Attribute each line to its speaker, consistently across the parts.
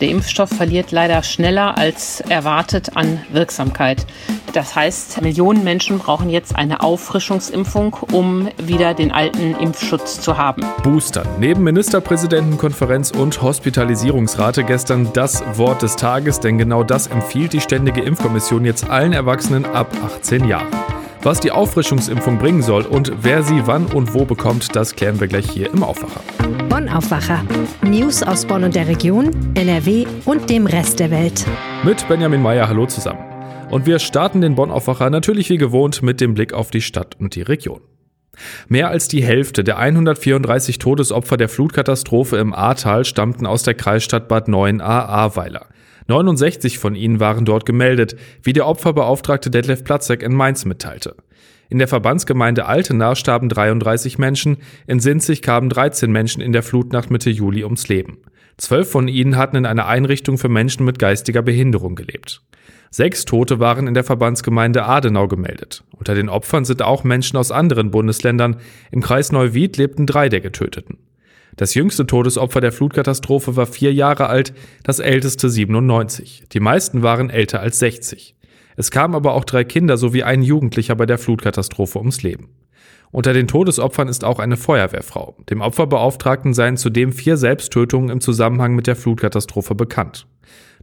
Speaker 1: Der Impfstoff verliert leider schneller als erwartet an Wirksamkeit. Das heißt, Millionen Menschen brauchen jetzt eine Auffrischungsimpfung, um wieder den alten Impfschutz zu haben.
Speaker 2: Boostern. Neben Ministerpräsidentenkonferenz und Hospitalisierungsrate gestern das Wort des Tages, denn genau das empfiehlt die Ständige Impfkommission jetzt allen Erwachsenen ab 18 Jahren. Was die Auffrischungsimpfung bringen soll und wer sie wann und wo bekommt, das klären wir gleich hier im Aufwacher.
Speaker 3: Bonn Aufwacher. News aus Bonn und der Region, NRW und dem Rest der Welt.
Speaker 2: Mit Benjamin Meyer, hallo zusammen. Und wir starten den Bonn Aufwacher natürlich wie gewohnt mit dem Blick auf die Stadt und die Region. Mehr als die Hälfte der 134 Todesopfer der Flutkatastrophe im Ahrtal stammten aus der Kreisstadt Bad 9a Ahrweiler. 69 von ihnen waren dort gemeldet, wie der Opferbeauftragte Detlef Platzek in Mainz mitteilte. In der Verbandsgemeinde Altena starben 33 Menschen, in Sinzig kamen 13 Menschen in der Flutnacht Mitte Juli ums Leben. Zwölf von ihnen hatten in einer Einrichtung für Menschen mit geistiger Behinderung gelebt. Sechs Tote waren in der Verbandsgemeinde Adenau gemeldet. Unter den Opfern sind auch Menschen aus anderen Bundesländern. Im Kreis Neuwied lebten drei der Getöteten. Das jüngste Todesopfer der Flutkatastrophe war vier Jahre alt, das älteste 97. Die meisten waren älter als 60. Es kamen aber auch drei Kinder sowie ein Jugendlicher bei der Flutkatastrophe ums Leben. Unter den Todesopfern ist auch eine Feuerwehrfrau. Dem Opferbeauftragten seien zudem vier Selbsttötungen im Zusammenhang mit der Flutkatastrophe bekannt.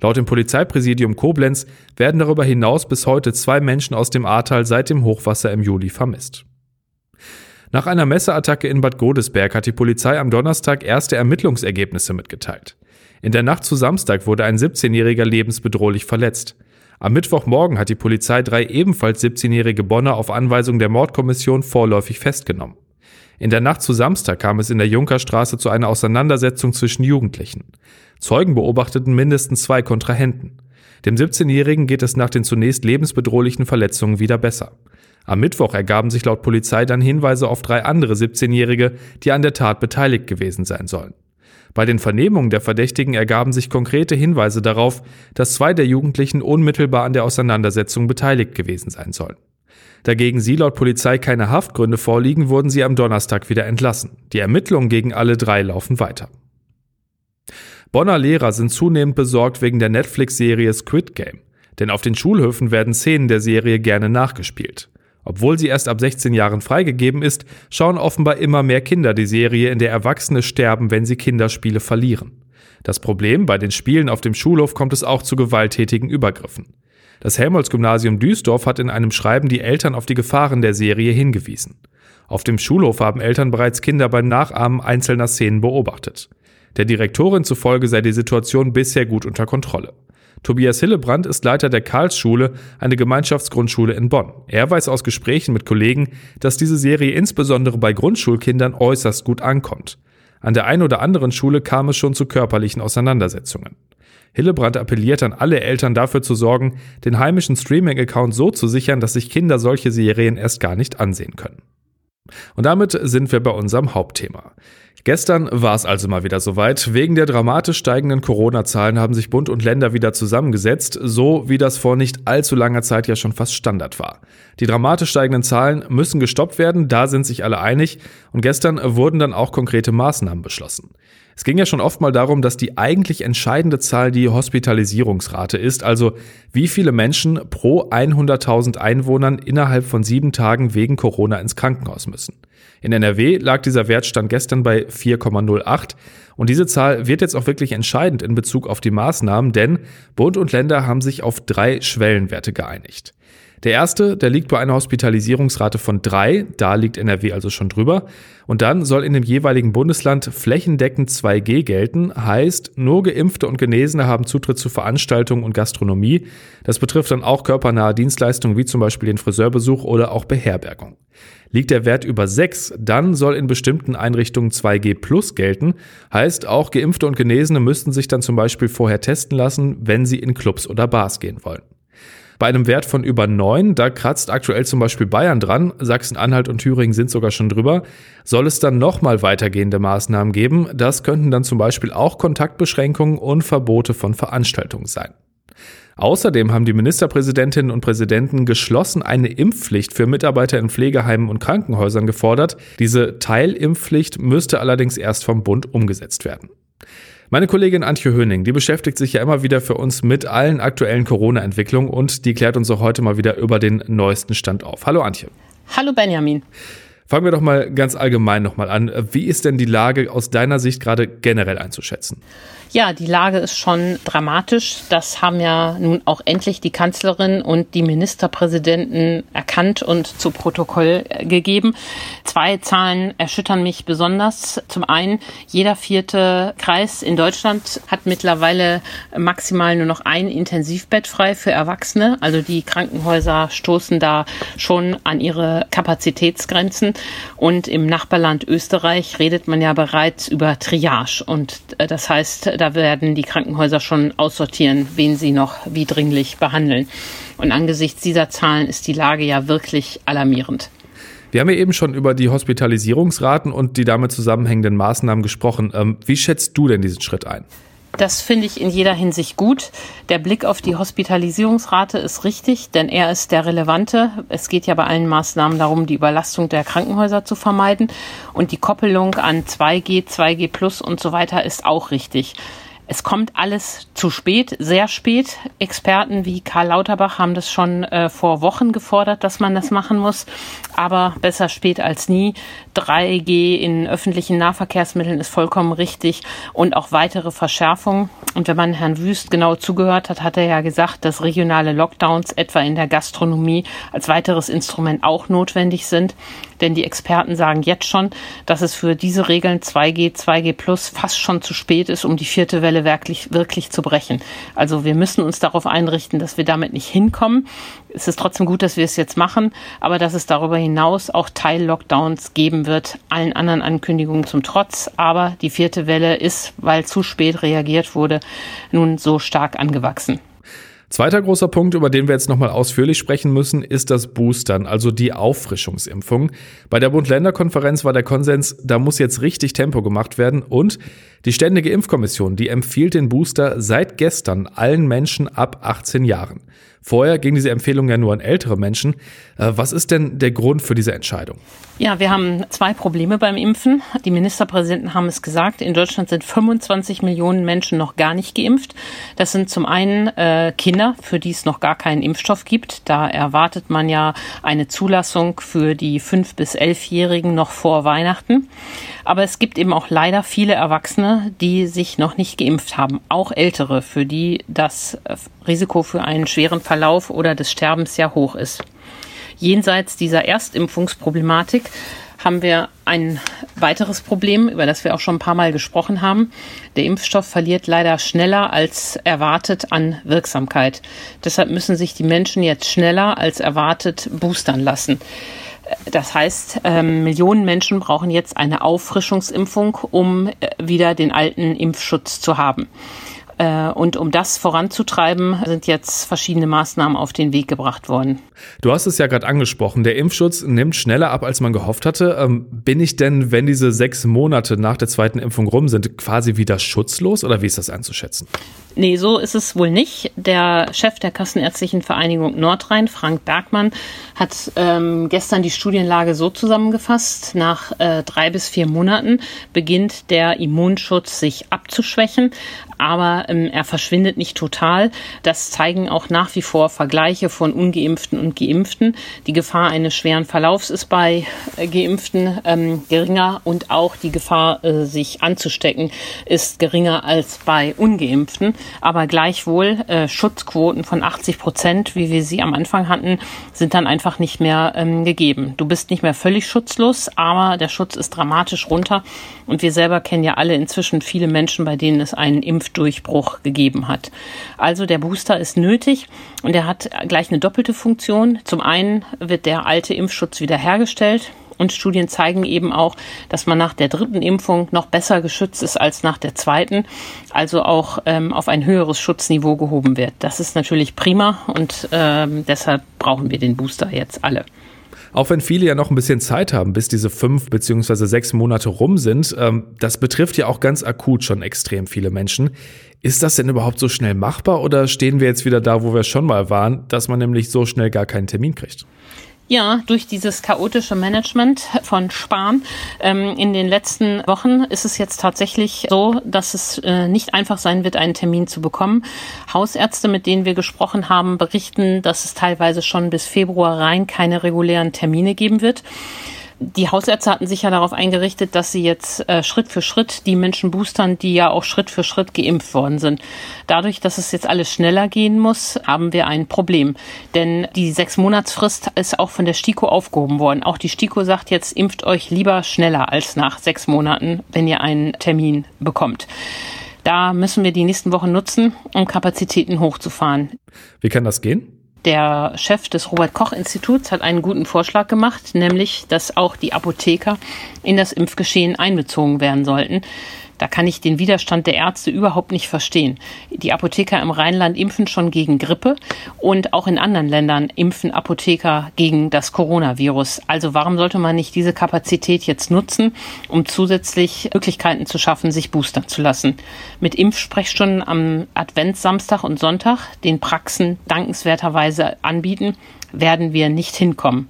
Speaker 2: Laut dem Polizeipräsidium Koblenz werden darüber hinaus bis heute zwei Menschen aus dem Ahrtal seit dem Hochwasser im Juli vermisst. Nach einer Messeattacke in Bad Godesberg hat die Polizei am Donnerstag erste Ermittlungsergebnisse mitgeteilt. In der Nacht zu Samstag wurde ein 17-Jähriger lebensbedrohlich verletzt. Am Mittwochmorgen hat die Polizei drei ebenfalls 17-jährige Bonner auf Anweisung der Mordkommission vorläufig festgenommen. In der Nacht zu Samstag kam es in der Junkerstraße zu einer Auseinandersetzung zwischen Jugendlichen. Zeugen beobachteten mindestens zwei Kontrahenten. Dem 17-Jährigen geht es nach den zunächst lebensbedrohlichen Verletzungen wieder besser. Am Mittwoch ergaben sich laut Polizei dann Hinweise auf drei andere 17-Jährige, die an der Tat beteiligt gewesen sein sollen. Bei den Vernehmungen der Verdächtigen ergaben sich konkrete Hinweise darauf, dass zwei der Jugendlichen unmittelbar an der Auseinandersetzung beteiligt gewesen sein sollen. Dagegen sie laut Polizei keine Haftgründe vorliegen, wurden sie am Donnerstag wieder entlassen. Die Ermittlungen gegen alle drei laufen weiter. Bonner Lehrer sind zunehmend besorgt wegen der Netflix-Serie Squid Game. Denn auf den Schulhöfen werden Szenen der Serie gerne nachgespielt. Obwohl sie erst ab 16 Jahren freigegeben ist, schauen offenbar immer mehr Kinder die Serie, in der Erwachsene sterben, wenn sie Kinderspiele verlieren. Das Problem, bei den Spielen auf dem Schulhof kommt es auch zu gewalttätigen Übergriffen. Das Helmholtz-Gymnasium Duisdorf hat in einem Schreiben die Eltern auf die Gefahren der Serie hingewiesen. Auf dem Schulhof haben Eltern bereits Kinder beim Nachahmen einzelner Szenen beobachtet. Der Direktorin zufolge sei die Situation bisher gut unter Kontrolle. Tobias Hillebrand ist Leiter der Karlsschule, eine Gemeinschaftsgrundschule in Bonn. Er weiß aus Gesprächen mit Kollegen, dass diese Serie insbesondere bei Grundschulkindern äußerst gut ankommt. An der einen oder anderen Schule kam es schon zu körperlichen Auseinandersetzungen. Hillebrand appelliert an alle Eltern dafür zu sorgen, den heimischen Streaming-Account so zu sichern, dass sich Kinder solche Serien erst gar nicht ansehen können. Und damit sind wir bei unserem Hauptthema. Gestern war es also mal wieder soweit. Wegen der dramatisch steigenden Corona-Zahlen haben sich Bund und Länder wieder zusammengesetzt, so wie das vor nicht allzu langer Zeit ja schon fast Standard war. Die dramatisch steigenden Zahlen müssen gestoppt werden, da sind sich alle einig. Und gestern wurden dann auch konkrete Maßnahmen beschlossen. Es ging ja schon oft mal darum, dass die eigentlich entscheidende Zahl die Hospitalisierungsrate ist, also wie viele Menschen pro 100.000 Einwohnern innerhalb von sieben Tagen wegen Corona ins Krankenhaus müssen. In NRW lag dieser Wertstand gestern bei 4,08 und diese Zahl wird jetzt auch wirklich entscheidend in Bezug auf die Maßnahmen, denn Bund und Länder haben sich auf drei Schwellenwerte geeinigt. Der erste, der liegt bei einer Hospitalisierungsrate von drei, da liegt NRW also schon drüber. Und dann soll in dem jeweiligen Bundesland flächendeckend 2G gelten, heißt, nur Geimpfte und Genesene haben Zutritt zu Veranstaltungen und Gastronomie. Das betrifft dann auch körpernahe Dienstleistungen wie zum Beispiel den Friseurbesuch oder auch Beherbergung. Liegt der Wert über 6, dann soll in bestimmten Einrichtungen 2G plus gelten. Heißt, auch Geimpfte und Genesene müssten sich dann zum Beispiel vorher testen lassen, wenn sie in Clubs oder Bars gehen wollen. Bei einem Wert von über 9, da kratzt aktuell zum Beispiel Bayern dran, Sachsen-Anhalt und Thüringen sind sogar schon drüber, soll es dann nochmal weitergehende Maßnahmen geben. Das könnten dann zum Beispiel auch Kontaktbeschränkungen und Verbote von Veranstaltungen sein. Außerdem haben die Ministerpräsidentinnen und Präsidenten geschlossen eine Impfpflicht für Mitarbeiter in Pflegeheimen und Krankenhäusern gefordert. Diese Teilimpfpflicht müsste allerdings erst vom Bund umgesetzt werden. Meine Kollegin Antje Höning, die beschäftigt sich ja immer wieder für uns mit allen aktuellen Corona-Entwicklungen und die klärt uns auch heute mal wieder über den neuesten Stand auf. Hallo Antje.
Speaker 1: Hallo Benjamin.
Speaker 2: Fangen wir doch mal ganz allgemein nochmal an. Wie ist denn die Lage aus deiner Sicht gerade generell einzuschätzen?
Speaker 1: Ja, die Lage ist schon dramatisch. Das haben ja nun auch endlich die Kanzlerin und die Ministerpräsidenten erkannt und zu Protokoll äh, gegeben. Zwei Zahlen erschüttern mich besonders. Zum einen, jeder vierte Kreis in Deutschland hat mittlerweile maximal nur noch ein Intensivbett frei für Erwachsene. Also die Krankenhäuser stoßen da schon an ihre Kapazitätsgrenzen. Und im Nachbarland Österreich redet man ja bereits über Triage. Und äh, das heißt, da werden die Krankenhäuser schon aussortieren, wen sie noch wie dringlich behandeln. Und angesichts dieser Zahlen ist die Lage ja wirklich alarmierend.
Speaker 2: Wir haben ja eben schon über die Hospitalisierungsraten und die damit zusammenhängenden Maßnahmen gesprochen. Ähm, wie schätzt du denn diesen Schritt ein?
Speaker 1: Das finde ich in jeder Hinsicht gut. Der Blick auf die Hospitalisierungsrate ist richtig, denn er ist der relevante. Es geht ja bei allen Maßnahmen darum, die Überlastung der Krankenhäuser zu vermeiden. Und die Koppelung an 2G, 2G Plus und so weiter ist auch richtig. Es kommt alles zu spät, sehr spät. Experten wie Karl Lauterbach haben das schon äh, vor Wochen gefordert, dass man das machen muss. Aber besser spät als nie. 3G in öffentlichen Nahverkehrsmitteln ist vollkommen richtig und auch weitere Verschärfungen. Und wenn man Herrn Wüst genau zugehört hat, hat er ja gesagt, dass regionale Lockdowns etwa in der Gastronomie als weiteres Instrument auch notwendig sind. Denn die Experten sagen jetzt schon, dass es für diese Regeln 2G, 2G Plus fast schon zu spät ist, um die vierte Welle wirklich, wirklich zu brechen. Also wir müssen uns darauf einrichten, dass wir damit nicht hinkommen. Es ist trotzdem gut, dass wir es jetzt machen, aber dass es darüber hinaus auch Teil-Lockdowns geben wird, allen anderen Ankündigungen zum Trotz. Aber die vierte Welle ist, weil zu spät reagiert wurde, nun so stark angewachsen.
Speaker 2: Zweiter großer Punkt, über den wir jetzt nochmal ausführlich sprechen müssen, ist das Boostern, also die Auffrischungsimpfung. Bei der Bund-Länder-Konferenz war der Konsens, da muss jetzt richtig Tempo gemacht werden und die Ständige Impfkommission, die empfiehlt den Booster seit gestern allen Menschen ab 18 Jahren. Vorher ging diese Empfehlung ja nur an ältere Menschen. Äh, was ist denn der Grund für diese Entscheidung?
Speaker 1: Ja, wir haben zwei Probleme beim Impfen. Die Ministerpräsidenten haben es gesagt. In Deutschland sind 25 Millionen Menschen noch gar nicht geimpft. Das sind zum einen äh, Kinder, für die es noch gar keinen Impfstoff gibt. Da erwartet man ja eine Zulassung für die 5- bis 11-Jährigen noch vor Weihnachten. Aber es gibt eben auch leider viele Erwachsene, die sich noch nicht geimpft haben. Auch Ältere, für die das äh, Risiko für einen schweren Verlauf oder des Sterbens sehr hoch ist. Jenseits dieser Erstimpfungsproblematik haben wir ein weiteres Problem, über das wir auch schon ein paar Mal gesprochen haben. Der Impfstoff verliert leider schneller als erwartet an Wirksamkeit. Deshalb müssen sich die Menschen jetzt schneller als erwartet boostern lassen. Das heißt, ähm, Millionen Menschen brauchen jetzt eine Auffrischungsimpfung, um äh, wieder den alten Impfschutz zu haben. Äh, und um das voranzutreiben, sind jetzt verschiedene Maßnahmen auf den Weg gebracht worden.
Speaker 2: Du hast es ja gerade angesprochen, der Impfschutz nimmt schneller ab, als man gehofft hatte. Ähm, bin ich denn, wenn diese sechs Monate nach der zweiten Impfung rum sind, quasi wieder schutzlos oder wie ist das einzuschätzen?
Speaker 1: Nee, so ist es wohl nicht. Der Chef der Kassenärztlichen Vereinigung Nordrhein, Frank Bergmann, hat ähm, gestern die Studienlage so zusammengefasst. Nach äh, drei bis vier Monaten beginnt der Immunschutz sich abzuschwächen. Aber ähm, er verschwindet nicht total. Das zeigen auch nach wie vor Vergleiche von ungeimpften und geimpften. Die Gefahr eines schweren Verlaufs ist bei äh, geimpften ähm, geringer und auch die Gefahr, äh, sich anzustecken, ist geringer als bei ungeimpften. Aber gleichwohl äh, Schutzquoten von 80 Prozent, wie wir sie am Anfang hatten, sind dann einfach nicht mehr ähm, gegeben. Du bist nicht mehr völlig schutzlos, aber der Schutz ist dramatisch runter. Und wir selber kennen ja alle inzwischen viele Menschen, bei denen es einen Impfdurchbruch gegeben hat. Also der Booster ist nötig und er hat gleich eine doppelte Funktion. Zum einen wird der alte Impfschutz wiederhergestellt. Und Studien zeigen eben auch, dass man nach der dritten Impfung noch besser geschützt ist als nach der zweiten, also auch ähm, auf ein höheres Schutzniveau gehoben wird. Das ist natürlich prima und ähm, deshalb brauchen wir den Booster jetzt alle.
Speaker 2: Auch wenn viele ja noch ein bisschen Zeit haben, bis diese fünf beziehungsweise sechs Monate rum sind, ähm, das betrifft ja auch ganz akut schon extrem viele Menschen. Ist das denn überhaupt so schnell machbar oder stehen wir jetzt wieder da, wo wir schon mal waren, dass man nämlich so schnell gar keinen Termin kriegt?
Speaker 1: Ja, durch dieses chaotische Management von Spahn ähm, in den letzten Wochen ist es jetzt tatsächlich so, dass es äh, nicht einfach sein wird, einen Termin zu bekommen. Hausärzte, mit denen wir gesprochen haben, berichten, dass es teilweise schon bis Februar rein keine regulären Termine geben wird die Hausärzte hatten sich ja darauf eingerichtet, dass sie jetzt äh, Schritt für Schritt die Menschen boostern, die ja auch Schritt für Schritt geimpft worden sind. Dadurch, dass es jetzt alles schneller gehen muss, haben wir ein Problem. Denn die sechs Monatsfrist ist auch von der STIKO aufgehoben worden. Auch die STIKO sagt jetzt, impft euch lieber schneller als nach sechs Monaten, wenn ihr einen Termin bekommt. Da müssen wir die nächsten Wochen nutzen, um Kapazitäten hochzufahren.
Speaker 2: Wie kann das gehen?
Speaker 1: Der Chef des Robert Koch Instituts hat einen guten Vorschlag gemacht, nämlich, dass auch die Apotheker in das Impfgeschehen einbezogen werden sollten. Da kann ich den Widerstand der Ärzte überhaupt nicht verstehen. Die Apotheker im Rheinland impfen schon gegen Grippe und auch in anderen Ländern impfen Apotheker gegen das Coronavirus. Also warum sollte man nicht diese Kapazität jetzt nutzen, um zusätzlich Möglichkeiten zu schaffen, sich boostern zu lassen? Mit Impfsprechstunden am Adventssamstag und Sonntag, den Praxen dankenswerterweise anbieten, werden wir nicht hinkommen.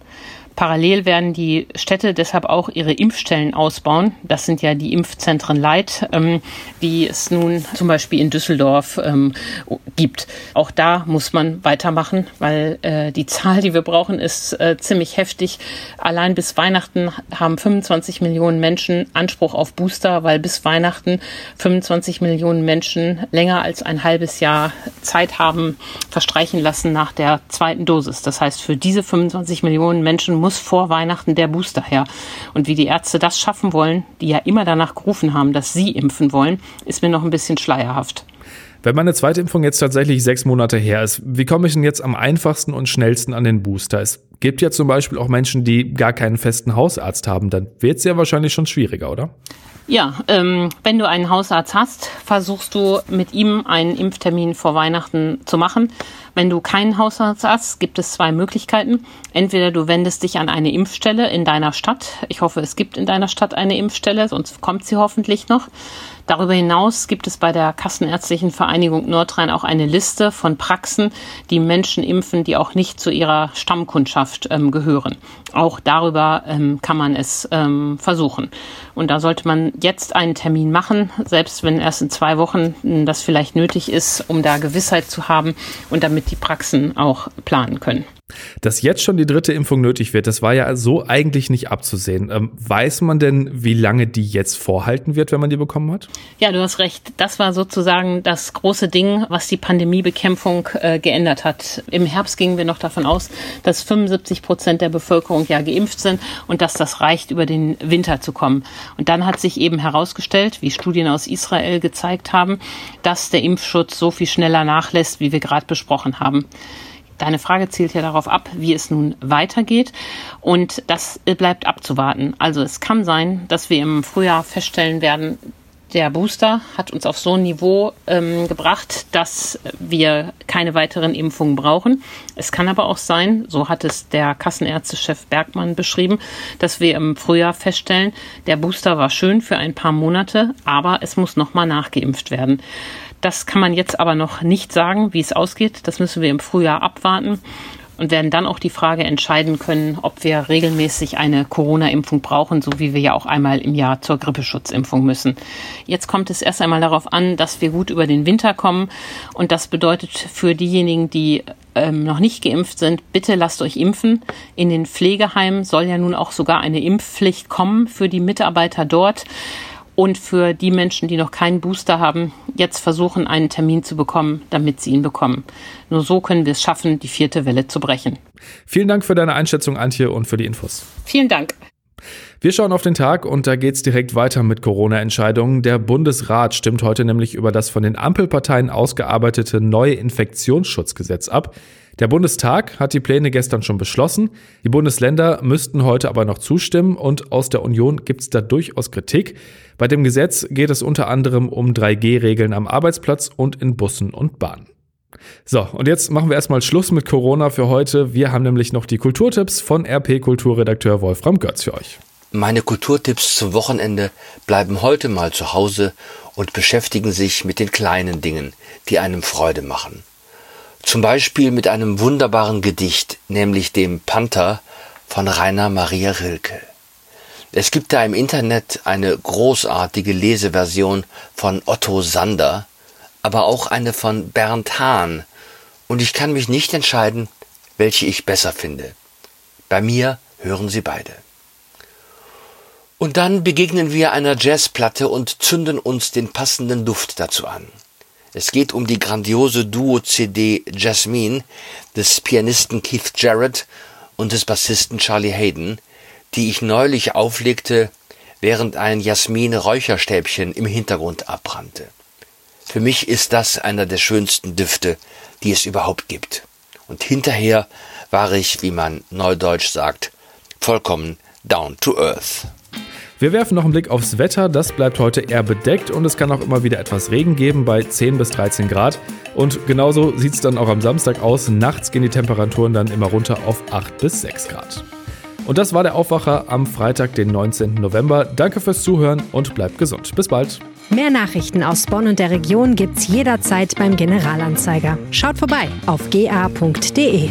Speaker 1: Parallel werden die Städte deshalb auch ihre Impfstellen ausbauen. Das sind ja die Impfzentren Light, ähm, die es nun zum Beispiel in Düsseldorf ähm, gibt. Auch da muss man weitermachen, weil äh, die Zahl, die wir brauchen, ist äh, ziemlich heftig. Allein bis Weihnachten haben 25 Millionen Menschen Anspruch auf Booster, weil bis Weihnachten 25 Millionen Menschen länger als ein halbes Jahr Zeit haben verstreichen lassen nach der zweiten Dosis. Das heißt, für diese 25 Millionen Menschen muss vor Weihnachten der Booster her. Und wie die Ärzte das schaffen wollen, die ja immer danach gerufen haben, dass sie impfen wollen, ist mir noch ein bisschen schleierhaft.
Speaker 2: Wenn meine zweite Impfung jetzt tatsächlich sechs Monate her ist, wie komme ich denn jetzt am einfachsten und schnellsten an den Booster? Es gibt ja zum Beispiel auch Menschen, die gar keinen festen Hausarzt haben. Dann wird es ja wahrscheinlich schon schwieriger, oder?
Speaker 1: Ja, ähm, wenn du einen Hausarzt hast, versuchst du mit ihm einen Impftermin vor Weihnachten zu machen. Wenn du keinen Hausarzt hast, gibt es zwei Möglichkeiten. Entweder du wendest dich an eine Impfstelle in deiner Stadt. Ich hoffe, es gibt in deiner Stadt eine Impfstelle, sonst kommt sie hoffentlich noch. Darüber hinaus gibt es bei der Kassenärztlichen Vereinigung Nordrhein auch eine Liste von Praxen, die Menschen impfen, die auch nicht zu ihrer Stammkundschaft ähm, gehören. Auch darüber ähm, kann man es ähm, versuchen. Und da sollte man jetzt einen Termin machen, selbst wenn erst in zwei Wochen das vielleicht nötig ist, um da Gewissheit zu haben und damit die Praxen auch planen können.
Speaker 2: Dass jetzt schon die dritte Impfung nötig wird, das war ja so eigentlich nicht abzusehen. Ähm, weiß man denn, wie lange die jetzt vorhalten wird, wenn man die bekommen hat?
Speaker 1: Ja, du hast recht. Das war sozusagen das große Ding, was die Pandemiebekämpfung äh, geändert hat. Im Herbst gingen wir noch davon aus, dass 75 Prozent der Bevölkerung ja geimpft sind und dass das reicht, über den Winter zu kommen. Und dann hat sich eben herausgestellt, wie Studien aus Israel gezeigt haben, dass der Impfschutz so viel schneller nachlässt, wie wir gerade besprochen haben. Deine Frage zielt ja darauf ab, wie es nun weitergeht. Und das bleibt abzuwarten. Also es kann sein, dass wir im Frühjahr feststellen werden, der Booster hat uns auf so ein Niveau ähm, gebracht, dass wir keine weiteren Impfungen brauchen. Es kann aber auch sein, so hat es der Kassenärztechef Bergmann beschrieben, dass wir im Frühjahr feststellen, der Booster war schön für ein paar Monate, aber es muss nochmal nachgeimpft werden. Das kann man jetzt aber noch nicht sagen, wie es ausgeht. Das müssen wir im Frühjahr abwarten. und werden dann auch die Frage entscheiden können, ob wir regelmäßig eine Corona-Impfung brauchen, so wie wir ja auch einmal im Jahr zur Grippeschutzimpfung müssen. Jetzt kommt es erst einmal darauf an, dass wir gut über den Winter kommen und das bedeutet für diejenigen, die ähm, noch nicht geimpft sind, bitte lasst euch impfen. In den Pflegeheimen soll ja nun auch sogar eine Impfpflicht kommen für die Mitarbeiter dort und für die Menschen, die noch keinen Booster haben, jetzt versuchen, einen Termin zu bekommen, damit sie ihn bekommen. Nur so können wir es schaffen, die vierte Welle zu brechen.
Speaker 2: Vielen Dank für deine Einschätzung, Antje, und für die Infos.
Speaker 1: Vielen Dank.
Speaker 2: Wir schauen auf den Tag und da geht's direkt weiter mit Corona-Entscheidungen. Der Bundesrat stimmt heute nämlich über das von den Ampelparteien ausgearbeitete neue Infektionsschutzgesetz ab. Der Bundestag hat die Pläne gestern schon beschlossen. Die Bundesländer müssten heute aber noch zustimmen und aus der Union gibt's da durchaus Kritik. Bei dem Gesetz geht es unter anderem um 3G-Regeln am Arbeitsplatz und in Bussen und Bahnen. So, und jetzt machen wir erstmal Schluss mit Corona für heute. Wir haben nämlich noch die Kulturtipps von RP-Kulturredakteur Wolfram Götz für euch.
Speaker 4: Meine Kulturtipps zum Wochenende bleiben heute mal zu Hause und beschäftigen sich mit den kleinen Dingen, die einem Freude machen. Zum Beispiel mit einem wunderbaren Gedicht, nämlich dem Panther von Rainer Maria Rilke. Es gibt da im Internet eine großartige Leseversion von Otto Sander, aber auch eine von Bernd Hahn, und ich kann mich nicht entscheiden, welche ich besser finde. Bei mir hören Sie beide. Und dann begegnen wir einer Jazzplatte und zünden uns den passenden Duft dazu an. Es geht um die grandiose Duo-CD Jasmine des Pianisten Keith Jarrett und des Bassisten Charlie Hayden, die ich neulich auflegte, während ein Jasmin-Räucherstäbchen im Hintergrund abbrannte. Für mich ist das einer der schönsten Düfte, die es überhaupt gibt. Und hinterher war ich, wie man neudeutsch sagt, vollkommen down to earth.
Speaker 2: Wir werfen noch einen Blick aufs Wetter. Das bleibt heute eher bedeckt und es kann auch immer wieder etwas Regen geben bei 10 bis 13 Grad. Und genauso sieht es dann auch am Samstag aus. Nachts gehen die Temperaturen dann immer runter auf 8 bis 6 Grad. Und das war der Aufwacher am Freitag, den 19. November. Danke fürs Zuhören und bleibt gesund. Bis bald.
Speaker 3: Mehr Nachrichten aus Bonn und der Region gibt's jederzeit beim Generalanzeiger. Schaut vorbei auf ga.de.